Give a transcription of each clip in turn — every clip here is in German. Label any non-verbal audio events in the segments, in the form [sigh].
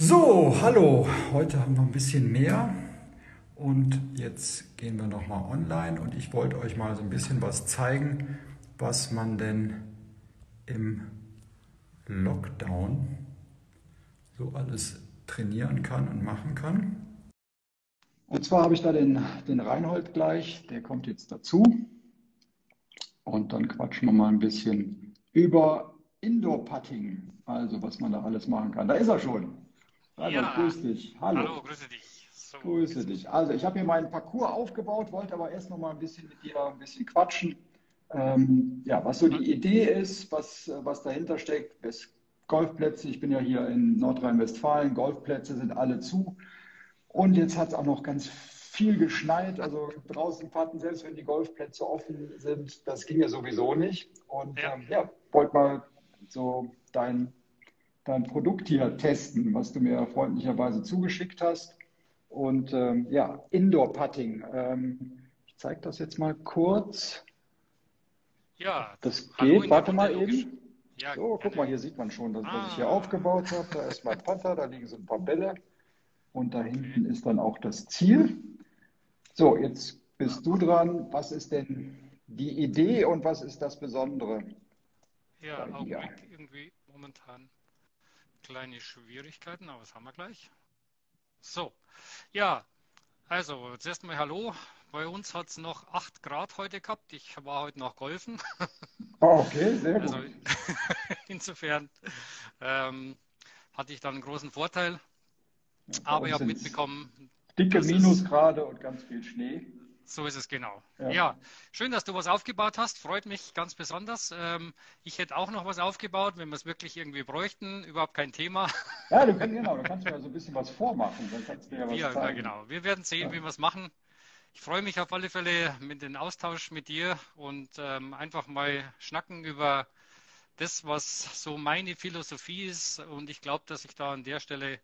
So, hallo. Heute haben wir ein bisschen mehr und jetzt gehen wir nochmal online und ich wollte euch mal so ein bisschen was zeigen, was man denn im Lockdown so alles trainieren kann und machen kann. Und zwar habe ich da den, den Reinhold gleich, der kommt jetzt dazu. Und dann quatschen wir mal ein bisschen über Indoor-Putting, also was man da alles machen kann. Da ist er schon. Hallo, ja. grüß dich. Hallo. Hallo, grüße dich. So. Grüße dich. Also ich habe mir meinen Parcours aufgebaut, wollte aber erst noch mal ein bisschen mit dir ein bisschen quatschen. Ähm, ja, was so die Idee ist, was, was dahinter steckt, ist Golfplätze. Ich bin ja hier in Nordrhein-Westfalen. Golfplätze sind alle zu. Und jetzt hat es auch noch ganz viel geschneit. Also draußen patten, selbst wenn die Golfplätze offen sind, das ging ja sowieso nicht. Und ja, ähm, ja wollte mal so dein dein Produkt hier testen, was du mir freundlicherweise zugeschickt hast. Und ähm, ja, Indoor-Putting. Ähm, ich zeige das jetzt mal kurz. Ja, das geht. Warte mal eben. Ja, so, guck mal, hier sieht man schon, das, ah. was ich hier aufgebaut habe. Da ist mein Putter, da liegen so ein paar Bälle. Und da hinten ist dann auch das Ziel. So, jetzt bist du dran. Was ist denn die Idee und was ist das Besondere? Ja, Augenblick irgendwie momentan kleine Schwierigkeiten, aber das haben wir gleich. So, ja, also zuerst mal Hallo. Bei uns hat es noch 8 Grad heute gehabt. Ich war heute noch golfen. Oh, [laughs] okay, sehr gut. Also, [laughs] insofern ähm, hatte ich dann einen großen Vorteil. Ja, aber ich habe mitbekommen. Dicke Minusgrade und ganz viel Schnee. So ist es genau. Ja. ja. schön, dass du was aufgebaut hast. Freut mich ganz besonders. Ähm, ich hätte auch noch was aufgebaut, wenn wir es wirklich irgendwie bräuchten. Überhaupt kein Thema. [laughs] Ja, du, kannst, genau, du kannst mir ja so ein bisschen was vormachen. Dann kannst du ja was ja, zeigen. Ja, genau. Wir werden sehen, ja. wie wir es machen. Ich freue mich auf alle Fälle mit dem Austausch mit dir und ähm, einfach mal schnacken über das, was so meine Philosophie ist. Und ich glaube, dass ich da an der Stelle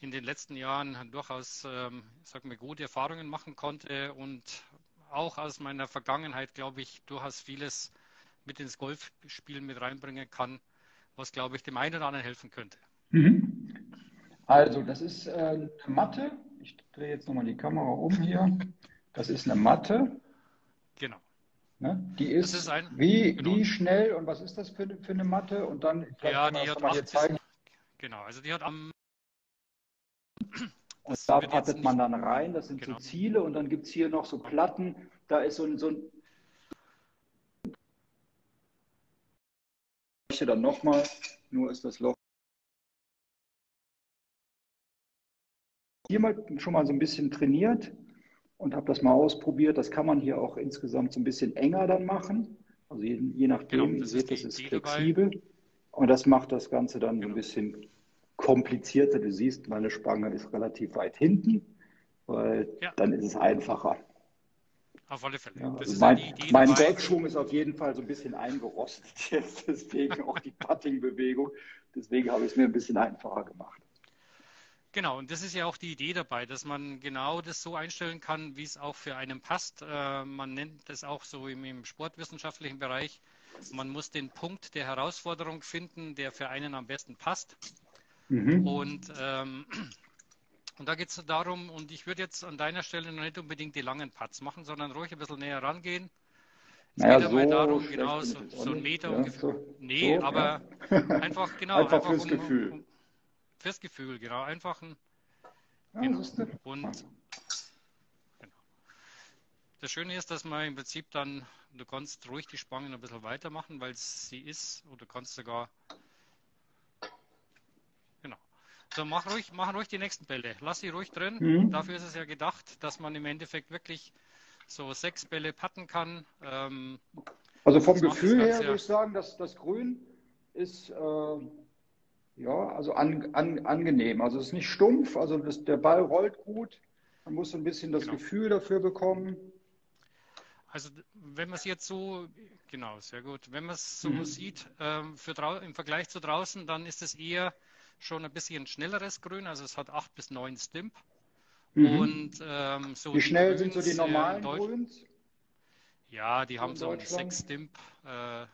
in den letzten Jahren durchaus, ähm, sag mal, gute Erfahrungen machen konnte und auch aus meiner Vergangenheit, glaube ich, durchaus vieles mit ins Golfspiel mit reinbringen kann, was, glaube ich, dem einen oder anderen helfen könnte. Mhm. Also, das ist äh, eine Matte. Ich drehe jetzt nochmal die Kamera um hier. Das ist eine Matte. Genau. Ne? Die ist, ist ein, wie, genau. wie schnell und was ist das für, für eine Matte? Und dann ja, die hat mal hier zeigen. Genau, also die hat am und da pattet man dann rein, das sind genau. so Ziele und dann gibt es hier noch so Platten, da ist so ein, so ein dann nochmal, nur ist das Loch. Hier mal schon mal so ein bisschen trainiert und habe das mal ausprobiert. Das kann man hier auch insgesamt so ein bisschen enger dann machen. Also je, je nachdem, genau, das seht, das ist flexibel. Dabei. Und das macht das Ganze dann genau. so ein bisschen komplizierter. Du siehst, meine Spange ist relativ weit hinten, weil ja. dann ist es einfacher. Auf alle Fälle. Ja, also mein, mein Golfschwung ist auf jeden Fall so ein bisschen eingerostet [laughs] jetzt, deswegen auch die Putting-Bewegung. Deswegen habe ich es mir ein bisschen einfacher gemacht. Genau, und das ist ja auch die Idee dabei, dass man genau das so einstellen kann, wie es auch für einen passt. Äh, man nennt das auch so im, im sportwissenschaftlichen Bereich. Man muss den Punkt der Herausforderung finden, der für einen am besten passt. Mhm. Und, ähm, [clears throat] und da geht es darum, und ich würde jetzt an deiner Stelle noch nicht unbedingt die langen Putts machen, sondern ruhig ein bisschen näher rangehen. Es naja, geht so darum, genau, so, so ein Meter ja, ungefähr. So, nee, so, aber ja. [laughs] einfach, genau. einfach, einfach fürs um, Gefühl. Um, fürs Gefühl, genau. Einfach ein. Ja, genau. Und genau. Das Schöne ist, dass man im Prinzip dann, du kannst ruhig die Spangen ein bisschen weitermachen, weil sie ist, oder du kannst sogar so, mach ruhig, mach ruhig die nächsten Bälle. Lass sie ruhig drin. Mhm. Dafür ist es ja gedacht, dass man im Endeffekt wirklich so sechs Bälle patten kann. Ähm, also vom Gefühl her würde ich sagen, dass das Grün ist äh, ja also an, an, angenehm. Also es ist nicht stumpf, also das, der Ball rollt gut. Man muss so ein bisschen das genau. Gefühl dafür bekommen. Also wenn man es jetzt so, genau, sehr gut. Wenn man es so mhm. sieht, ähm, für im Vergleich zu draußen, dann ist es eher schon ein bisschen schnelleres Grün, also es hat 8 bis 9 Stimp. Mhm. Und ähm, so Wie schnell sind so die normalen Grüns? Ja, die haben so 6 Stimp. Äh,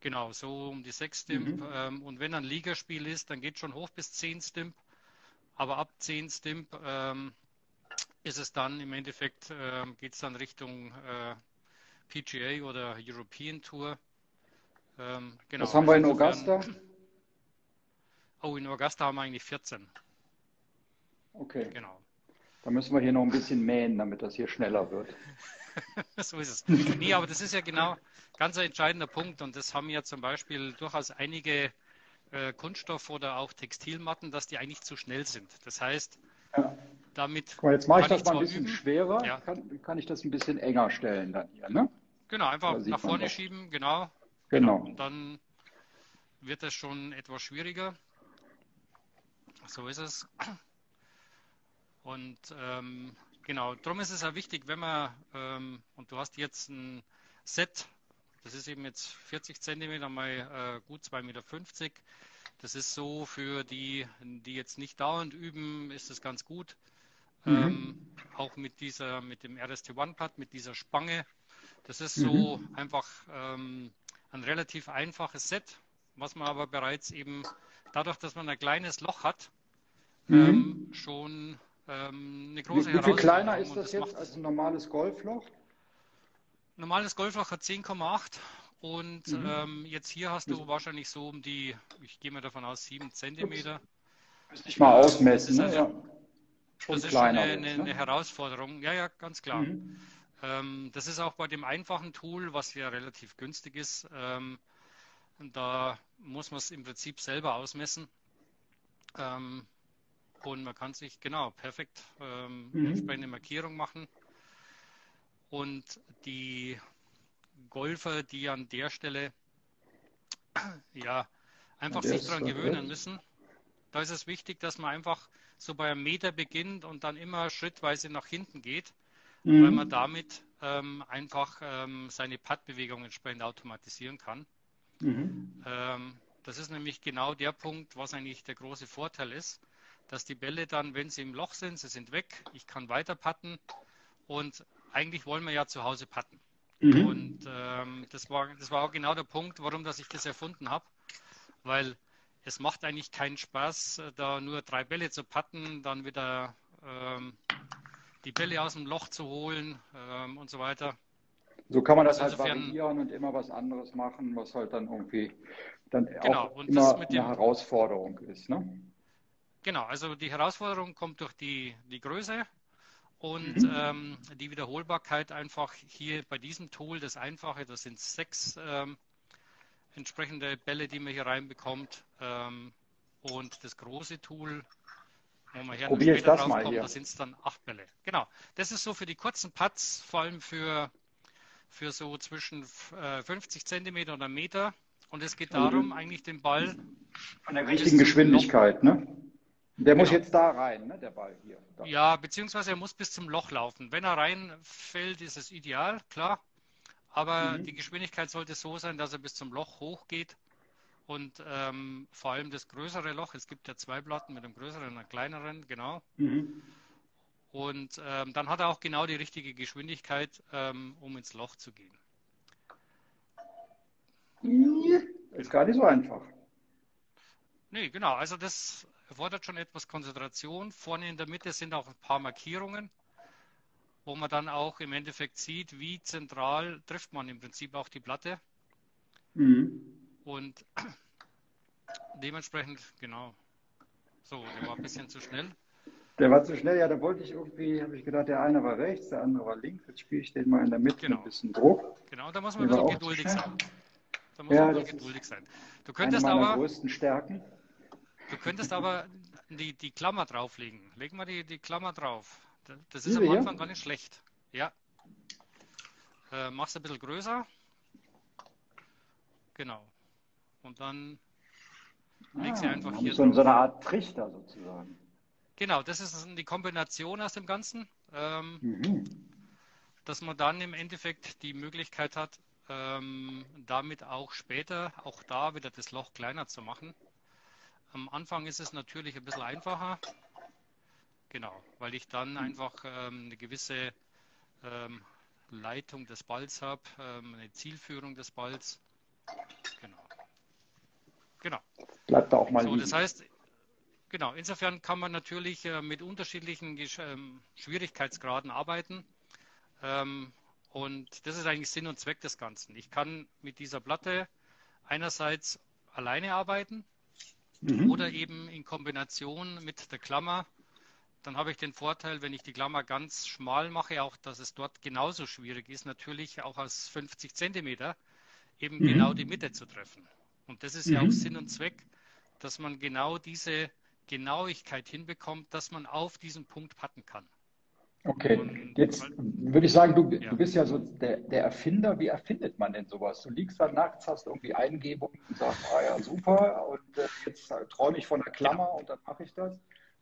Genau, so um die 6 Stimp. Mhm. Ähm, und wenn ein Ligaspiel ist, dann geht schon hoch bis 10 Stimp. Aber ab 10 Stimp ähm, ist es dann im Endeffekt, äh, geht es dann Richtung äh, PGA oder European Tour. Ähm, genau. Was haben wir in also Augusta? [clears throat] Oh, in Augusta haben wir eigentlich 14. Okay. Genau. Da müssen wir hier noch ein bisschen mähen, damit das hier schneller wird. [laughs] so ist es. Nee, aber das ist ja genau ganz ein entscheidender Punkt und das haben ja zum Beispiel durchaus einige äh, Kunststoff- oder auch Textilmatten, dass die eigentlich zu schnell sind. Das heißt, ja. damit. Mal, jetzt mache ich das mal ein bisschen üben. schwerer, ja. kann, kann, ich das ein bisschen enger stellen dann hier, ne? Genau, einfach nach vorne schieben, genau. Genau. Und dann wird es schon etwas schwieriger. So ist es. Und ähm, genau, darum ist es ja wichtig, wenn man, ähm, und du hast jetzt ein Set, das ist eben jetzt 40 cm mal äh, gut 2,50 Meter. Das ist so für die, die jetzt nicht dauernd üben, ist es ganz gut. Mhm. Ähm, auch mit dieser, mit dem RST One Pad, mit dieser Spange. Das ist so mhm. einfach ähm, ein relativ einfaches Set, was man aber bereits eben dadurch, dass man ein kleines Loch hat, mhm. ähm, schon ähm, eine große wie, wie viel kleiner ist das, das jetzt als ein normales Golfloch? Normales Golfloch hat 10,8 und mhm. ähm, jetzt hier hast du wahrscheinlich so um die, ich gehe mal davon aus, 7 Zentimeter. Müsste ich mal ausmessen. Das ist, also, ne? ja. schon das ist schon eine, eine, ne? eine, Herausforderung. Ja, ja, ganz klar. Mhm. Ähm, das ist auch bei dem einfachen Tool, was ja relativ günstig ist. Da muss man es im Prinzip selber ausmessen. Ähm, und man kann sich genau perfekt ähm, mhm. entsprechende Markierung machen. Und die Golfer, die an der Stelle [clears throat] ja einfach sich daran gewöhnen müssen, da ist es wichtig, dass man einfach so bei einem Meter beginnt und dann immer schrittweise nach hinten geht mhm. weil man damit ähm, einfach ähm, seine Puttbewegung entsprechend automatisieren kann. Mhm. Ähm, das ist nämlich genau der Punkt, was eigentlich der große Vorteil ist, dass die Bälle dann, wenn sie im Loch sind, sie sind weg, ich kann weiter putten und eigentlich wollen wir ja zu Hause putten. Mhm. Und ähm, das, war, das war auch genau der Punkt, warum dass ich das erfunden habe, weil es macht eigentlich keinen Spaß, da nur drei Bälle zu putten, dann wieder ähm, die Bälle aus dem Loch zu holen ähm, und so weiter. So kann man das also halt variieren und immer was anderes machen, was halt dann irgendwie dann genau, auch immer eine dem, Herausforderung ist. Ne? Genau, also die Herausforderung kommt durch die, die Größe und mhm. ähm, die Wiederholbarkeit einfach hier bei diesem Tool, das Einfache, das sind sechs ähm, entsprechende Bälle, die man hier reinbekommt. Ähm, und das große Tool wo Probiere ich das mal hier. Da sind es dann acht Bälle. Genau. Das ist so für die kurzen Putts, vor allem für, für so zwischen äh, 50 Zentimeter und einem Meter. Und es geht darum, mhm. eigentlich den Ball. An der richtigen Geschwindigkeit, ne? Der genau. muss jetzt da rein, ne? Der Ball hier. Da. Ja, beziehungsweise er muss bis zum Loch laufen. Wenn er reinfällt, ist es ideal, klar. Aber mhm. die Geschwindigkeit sollte so sein, dass er bis zum Loch hochgeht und ähm, vor allem das größere Loch. Es gibt ja zwei Platten mit einem größeren und einem kleineren, genau. Mhm. Und ähm, dann hat er auch genau die richtige Geschwindigkeit, ähm, um ins Loch zu gehen. Ist gar nicht so einfach. Nee, genau. Also das erfordert schon etwas Konzentration. Vorne in der Mitte sind auch ein paar Markierungen, wo man dann auch im Endeffekt sieht, wie zentral trifft man im Prinzip auch die Platte. Mhm. Und [clears throat] dementsprechend, genau. So, der war ein bisschen zu schnell. Der war zu schnell, ja, da wollte ich irgendwie, habe ich gedacht, der eine war rechts, der andere war links. Jetzt spiele ich den mal in der Mitte genau. ein bisschen Druck. Genau, da muss man ein bisschen geduldig sein. Da muss ja, man geduldig sein. Du könntest eine aber. größten Stärken. Du könntest aber die, die Klammer drauflegen. Leg mal die, die Klammer drauf. Das ist Diese am Anfang hier? gar nicht schlecht. Ja. Äh, machst ein bisschen größer. Genau. Und dann ah, leg sie einfach hier so, so eine Art Trichter sozusagen. Genau, das ist die Kombination aus dem Ganzen, ähm, mhm. dass man dann im Endeffekt die Möglichkeit hat, ähm, damit auch später, auch da wieder das Loch kleiner zu machen. Am Anfang ist es natürlich ein bisschen einfacher, genau, weil ich dann einfach ähm, eine gewisse ähm, Leitung des Balls habe, ähm, eine Zielführung des Balls Genau. Genau. Bleibt da auch mal so, liegen. Das heißt, genau, insofern kann man natürlich äh, mit unterschiedlichen ähm, Schwierigkeitsgraden arbeiten. Ähm, und das ist eigentlich Sinn und Zweck des Ganzen. Ich kann mit dieser Platte einerseits alleine arbeiten mhm. oder eben in Kombination mit der Klammer. Dann habe ich den Vorteil, wenn ich die Klammer ganz schmal mache, auch dass es dort genauso schwierig ist, natürlich auch aus 50 Zentimeter eben mhm. genau die Mitte zu treffen. Und das ist mhm. ja auch mhm. Sinn und Zweck, dass man genau diese Genauigkeit hinbekommt, dass man auf diesen Punkt patten kann. Okay, jetzt würde ich sagen, du, ja. du bist ja so der, der, Erfinder. Wie erfindet man denn sowas? Du liegst da nachts, hast irgendwie Eingebungen und sagst, ah ja, super, und äh, jetzt träume ich von der Klammer genau. und dann mache ich das?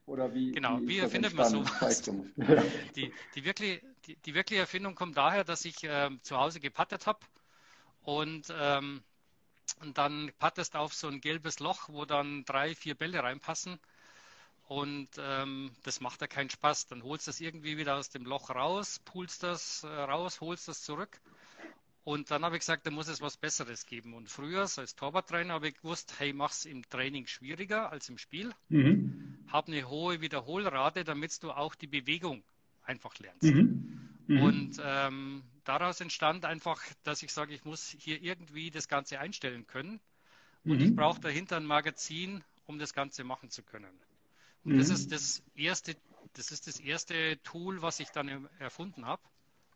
Oder wie, genau, wie, wie erfindet man sowas? [laughs] [laughs] die, die, wirklich, die, die, wirkliche Erfindung kommt daher, dass ich äh, zu Hause gepattet habe und, ähm, und dann pattest auf so ein gelbes Loch, wo dann drei, vier Bälle reinpassen und ähm, das macht ja keinen Spaß. Dann holst du das irgendwie wieder aus dem Loch raus, pulst das äh, raus, holst das zurück. Und dann habe ich gesagt, da muss es was Besseres geben. Und früher, als Torwarttrainer, habe ich gewusst, hey, mach's im Training schwieriger als im Spiel. Mhm. Hab eine hohe Wiederholrate, damit du auch die Bewegung einfach lernst. Mhm. Mhm. Und ähm, daraus entstand einfach, dass ich sage, ich muss hier irgendwie das Ganze einstellen können. Und ich mhm. brauche dahinter ein Magazin, um das Ganze machen zu können. Und mhm. das ist das erste, das ist das erste Tool, was ich dann erfunden habe.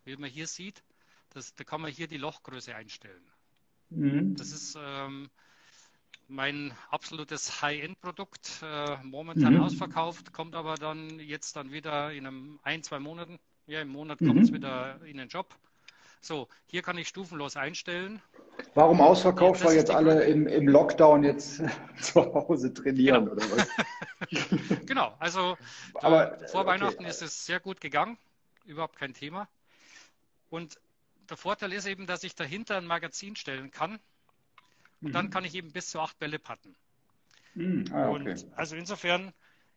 Wie man hier sieht, das, da kann man hier die Lochgröße einstellen. Mhm. Das ist ähm, mein absolutes High-End-Produkt, äh, momentan mhm. ausverkauft, kommt aber dann jetzt dann wieder in einem ein, zwei Monaten. Ja, im Monat kommt es mhm. wieder in den Job. So, hier kann ich stufenlos einstellen. Warum ausverkauft? Weil jetzt alle im, im, Lockdown jetzt [laughs] zu Hause trainieren genau. oder was? [laughs] [laughs] genau, also Aber, vor okay. Weihnachten ist es sehr gut gegangen, überhaupt kein Thema. Und der Vorteil ist eben, dass ich dahinter ein Magazin stellen kann und mhm. dann kann ich eben bis zu acht Bälle patten. Mhm. Ah, okay. Und also insofern,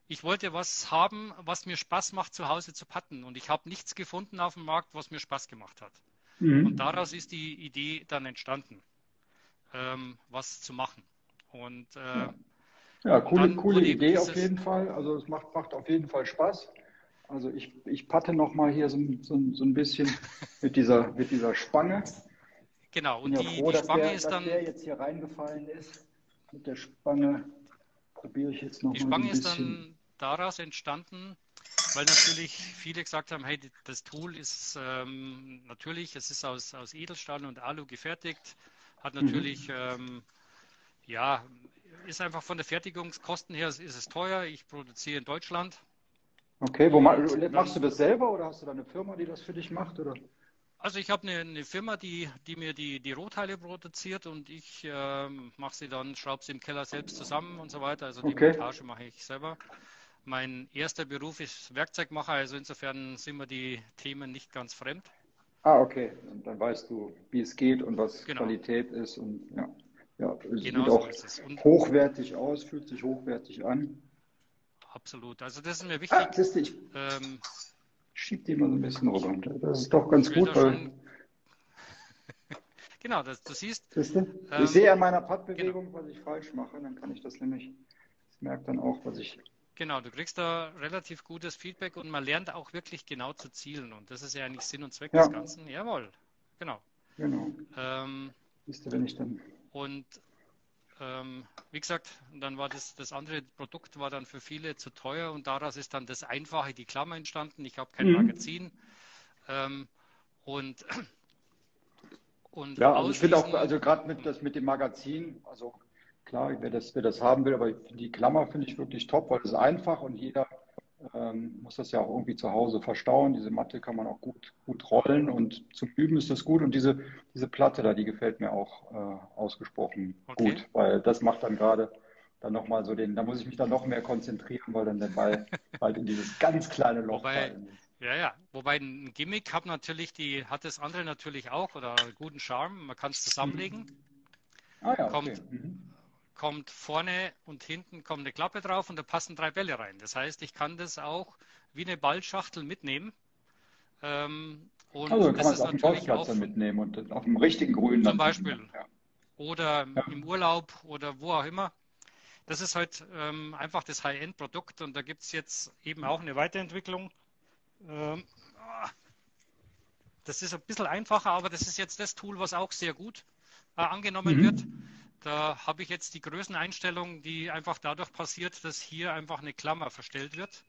ich wollte was haben, was mir Spaß macht, zu Hause zu patten. Und ich habe nichts gefunden auf dem Markt, was mir Spaß gemacht hat. Mhm. Und daraus ist die Idee dann entstanden, ähm, was zu machen. Und äh, ja. Ja, coole, coole Idee auf jeden Fall. Also es macht, macht auf jeden Fall Spaß. Also ich, ich patte nochmal hier so, so, so ein bisschen [laughs] mit dieser, mit dieser Spange. Genau, und die, froh, die Spange der, ist dann. der jetzt hier reingefallen ist. Mit der Spange probiere ich jetzt noch Die Spange ist dann daraus entstanden, weil natürlich viele gesagt haben, hey, das Tool ist ähm, natürlich, es ist aus, aus Edelstahl und Alu gefertigt, hat mhm. natürlich, mhm. ähm, ja, ist einfach von der Fertigungskosten her ist es teuer. Ich produziere in Deutschland. Okay, wo und, machst du das selber oder hast du da eine Firma, die das für dich macht? Oder? Also ich habe eine, eine, Firma, die, die mir die, die Rohteile produziert und ich ähm, mache sie dann, schraube sie im Keller selbst zusammen und so weiter. Also die okay. Montage mache ich selber. Mein erster Beruf ist Werkzeugmacher, also insofern sind mir die Themen nicht ganz fremd. Ah, okay. Und dann weißt du, wie es geht und was genau. Qualität ist und ja. Ja, es genau sieht so auch hochwertig aus, fühlt sich hochwertig an. Absolut. Also das ist mir wichtig. Ah, du, ich ähm, schieb die mal so ein bisschen rüber. Das ist doch ganz gut, weil. [laughs] genau, das, du siehst. siehst du? Ich ähm, sehe an meiner Paddbewegung, genau. was ich falsch mache, dann kann ich das nämlich, ich merke dann auch, was ich Genau, du kriegst da relativ gutes Feedback und man lernt auch wirklich genau zu zielen. Und das ist ja eigentlich Sinn und Zweck ja. des Ganzen. Jawohl, genau. Genau. Ähm, Wisst ihr, wenn ich dann. Und ähm, wie gesagt, dann war das, das andere Produkt war dann für viele zu teuer und daraus ist dann das Einfache, die Klammer entstanden. Ich habe kein mhm. Magazin. Ähm, und, und ja, also ich finde auch, also gerade mit, das mit dem Magazin, also klar, wer das, wer das haben will, aber die Klammer finde ich wirklich top, weil es ist einfach und jeder ähm, muss das ja auch irgendwie zu Hause verstauen. Diese Matte kann man auch gut, gut rollen und zum Üben ist das gut. Und diese, diese Platte da, die gefällt mir auch äh, ausgesprochen okay. gut, weil das macht dann gerade dann nochmal so den, da muss ich mich dann noch mehr konzentrieren, weil dann der Ball [laughs] halt in dieses ganz kleine Loch Wobei, Ja, ja. Wobei ein Gimmick hat natürlich die, hat das andere natürlich auch oder guten Charme. Man kann es zusammenlegen. Mhm. Ah ja, okay. Kommt, mhm kommt vorne und hinten kommt eine Klappe drauf und da passen drei Bälle rein. Das heißt, ich kann das auch wie eine Ballschachtel mitnehmen. Ähm, und also kann man es auf dem Golfplatz auch, mitnehmen und auf dem richtigen Grün. Zum Beispiel. Ja. oder ja. im Urlaub oder wo auch immer. Das ist halt ähm, einfach das High-End-Produkt und da gibt es jetzt eben auch eine Weiterentwicklung. Ähm, das ist ein bisschen einfacher, aber das ist jetzt das Tool, was auch sehr gut äh, angenommen mhm. wird. Da habe ich jetzt die Größeneinstellung, die einfach dadurch passiert, dass hier einfach eine Klammer verstellt wird.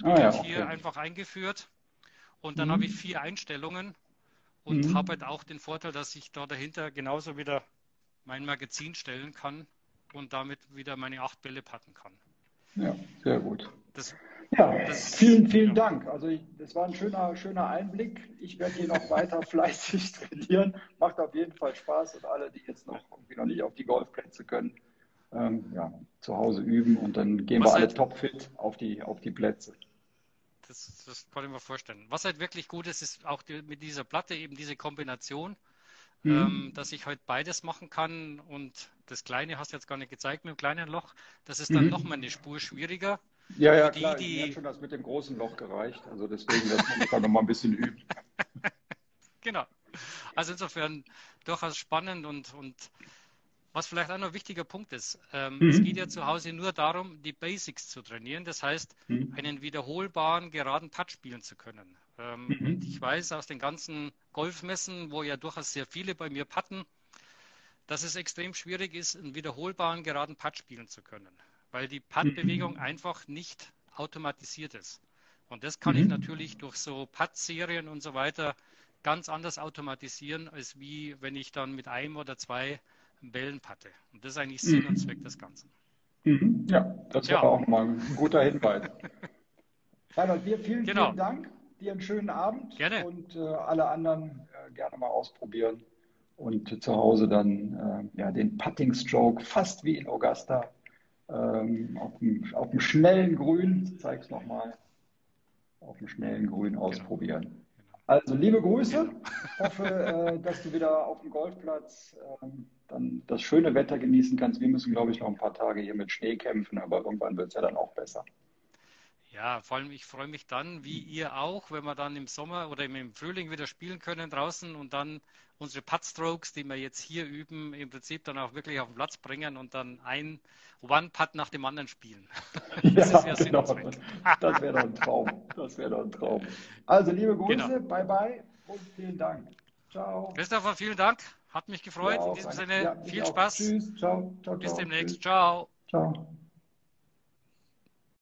Die ah, wird ja, okay. hier einfach eingeführt. Und dann mhm. habe ich vier Einstellungen und mhm. habe halt auch den Vorteil, dass ich da dahinter genauso wieder mein Magazin stellen kann und damit wieder meine acht Bälle patten kann. Ja, sehr gut. Das, ja, das, vielen, vielen ja. Dank. Also ich, das war ein schöner, schöner Einblick. Ich werde hier noch weiter [laughs] fleißig trainieren. Macht auf jeden Fall Spaß und alle, die jetzt noch, noch nicht auf die Golfplätze können, ähm, ja, zu Hause üben und dann gehen Was wir alle halt, topfit auf die, auf die Plätze. Das, das kann ich mir vorstellen. Was halt wirklich gut ist, ist auch die, mit dieser Platte eben diese Kombination, mhm. ähm, dass ich halt beides machen kann und das kleine hast du jetzt gar nicht gezeigt mit dem kleinen Loch, das ist dann mhm. nochmal eine Spur schwieriger. Ja, ja, die, klar. Die... Mir hat schon das mit dem großen Loch gereicht. Also deswegen, das muss ich dann nochmal ein bisschen üben. [laughs] genau. Also insofern durchaus spannend und, und was vielleicht auch noch ein wichtiger Punkt ist. Ähm, mhm. Es geht ja zu Hause nur darum, die Basics zu trainieren. Das heißt, mhm. einen wiederholbaren, geraden Putt spielen zu können. Ähm, mhm. Und ich weiß aus den ganzen Golfmessen, wo ja durchaus sehr viele bei mir putten, dass es extrem schwierig ist, einen wiederholbaren, geraden Putt spielen zu können weil die Putt-Bewegung mhm. einfach nicht automatisiert ist. Und das kann mhm. ich natürlich durch so Putt-Serien und so weiter ganz anders automatisieren, als wie wenn ich dann mit einem oder zwei Bällen patte. Und das ist eigentlich Sinn und mhm. Zweck des Ganzen. Mhm. Ja, das ja. war auch mal ein guter Hinweis. [laughs] Reinhold, dir vielen, genau. vielen Dank. Dir einen schönen Abend. Gerne. Und äh, alle anderen äh, gerne mal ausprobieren. Und zu Hause dann äh, ja, den Putting Stroke fast wie in Augusta ähm, auf, dem, auf dem schnellen Grün, ich zeige es nochmal, auf dem schnellen Grün genau. ausprobieren. Genau. Also liebe Grüße, ich hoffe, äh, dass du wieder auf dem Golfplatz ähm, dann das schöne Wetter genießen kannst. Wir müssen, glaube ich, noch ein paar Tage hier mit Schnee kämpfen, aber irgendwann wird es ja dann auch besser. Ja, vor allem ich freue mich dann, wie ihr auch, wenn wir dann im Sommer oder im Frühling wieder spielen können draußen und dann unsere Putt-Strokes, die wir jetzt hier üben, im Prinzip dann auch wirklich auf den Platz bringen und dann ein One-Putt nach dem anderen spielen. [laughs] Das ja, ist ja genau. Das wäre doch ein Traum. Das wäre doch ein Traum. Also liebe Grüße, genau. bye bye und vielen Dank. Ciao. Christopher, vielen Dank. Hat mich gefreut. Ja, In diesem Sinne, ja, viel Spaß. Tschüss. Ciao. ciao Bis demnächst. Tschüss. Ciao. Ciao.